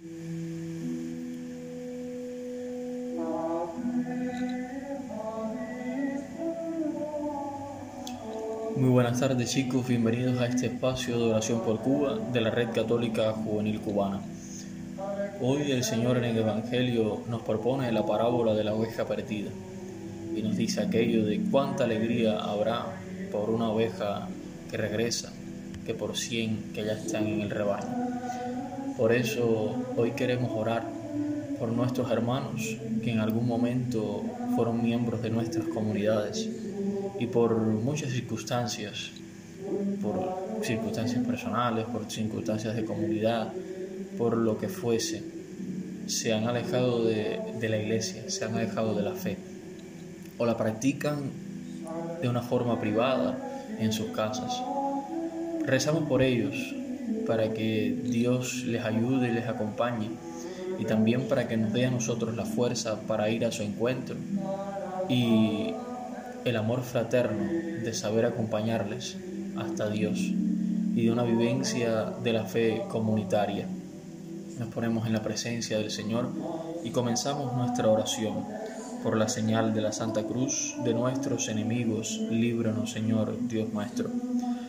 Muy buenas tardes chicos, bienvenidos a este espacio de oración por Cuba de la Red Católica Juvenil Cubana. Hoy el Señor en el Evangelio nos propone la parábola de la oveja perdida y nos dice aquello de cuánta alegría habrá por una oveja que regresa que por cien que ya están en el rebaño. Por eso hoy queremos orar por nuestros hermanos que en algún momento fueron miembros de nuestras comunidades y por muchas circunstancias, por circunstancias personales, por circunstancias de comunidad, por lo que fuese, se han alejado de, la iglesia, se han alejado de la fe, o la practican de una forma privada en sus casas. Rezamos por ellos, para que Dios les ayude y les acompañe, y también para que nos dé a nosotros la fuerza para ir a su encuentro y el amor fraterno de saber acompañarles hasta Dios y de una vivencia de la fe comunitaria. Nos ponemos en la presencia del Señor y comenzamos nuestra oración. Por la señal de la Santa Cruz de nuestros enemigos, líbranos Señor Dios nuestro.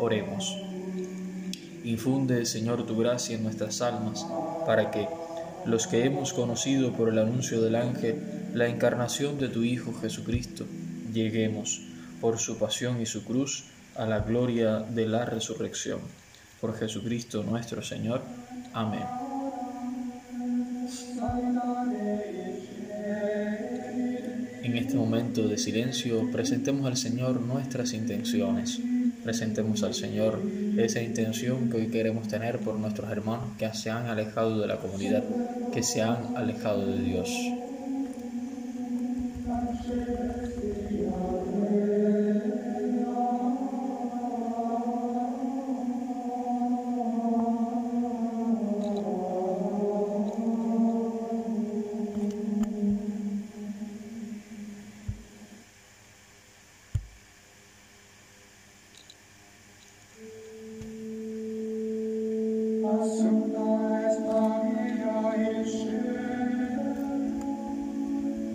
Oremos. Infunde, Señor, tu gracia en nuestras almas, para que, los que hemos conocido por el anuncio del ángel la encarnación de tu Hijo Jesucristo, lleguemos por su pasión y su cruz a la gloria de la resurrección. Por Jesucristo nuestro Señor. Amén. En este momento de silencio presentemos al Señor nuestras intenciones. Presentemos al Señor esa intención que hoy queremos tener por nuestros hermanos que se han alejado de la comunidad, que se han alejado de Dios.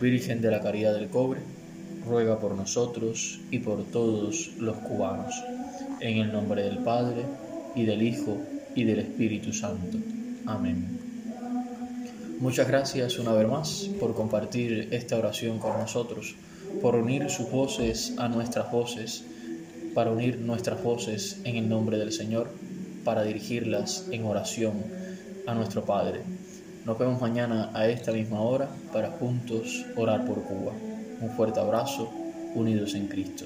Virgen de la Caridad del Cobre, ruega por nosotros y por todos los cubanos. En el nombre del Padre, y del Hijo, y del Espíritu Santo. Amén. Muchas gracias una vez más por compartir esta oración con nosotros, por unir sus voces a nuestras voces, para unir nuestras voces en el nombre del Señor, para dirigirlas en oración a nuestro Padre. Nos vemos mañana a esta misma hora para juntos orar por Cuba. Un fuerte abrazo, unidos en Cristo.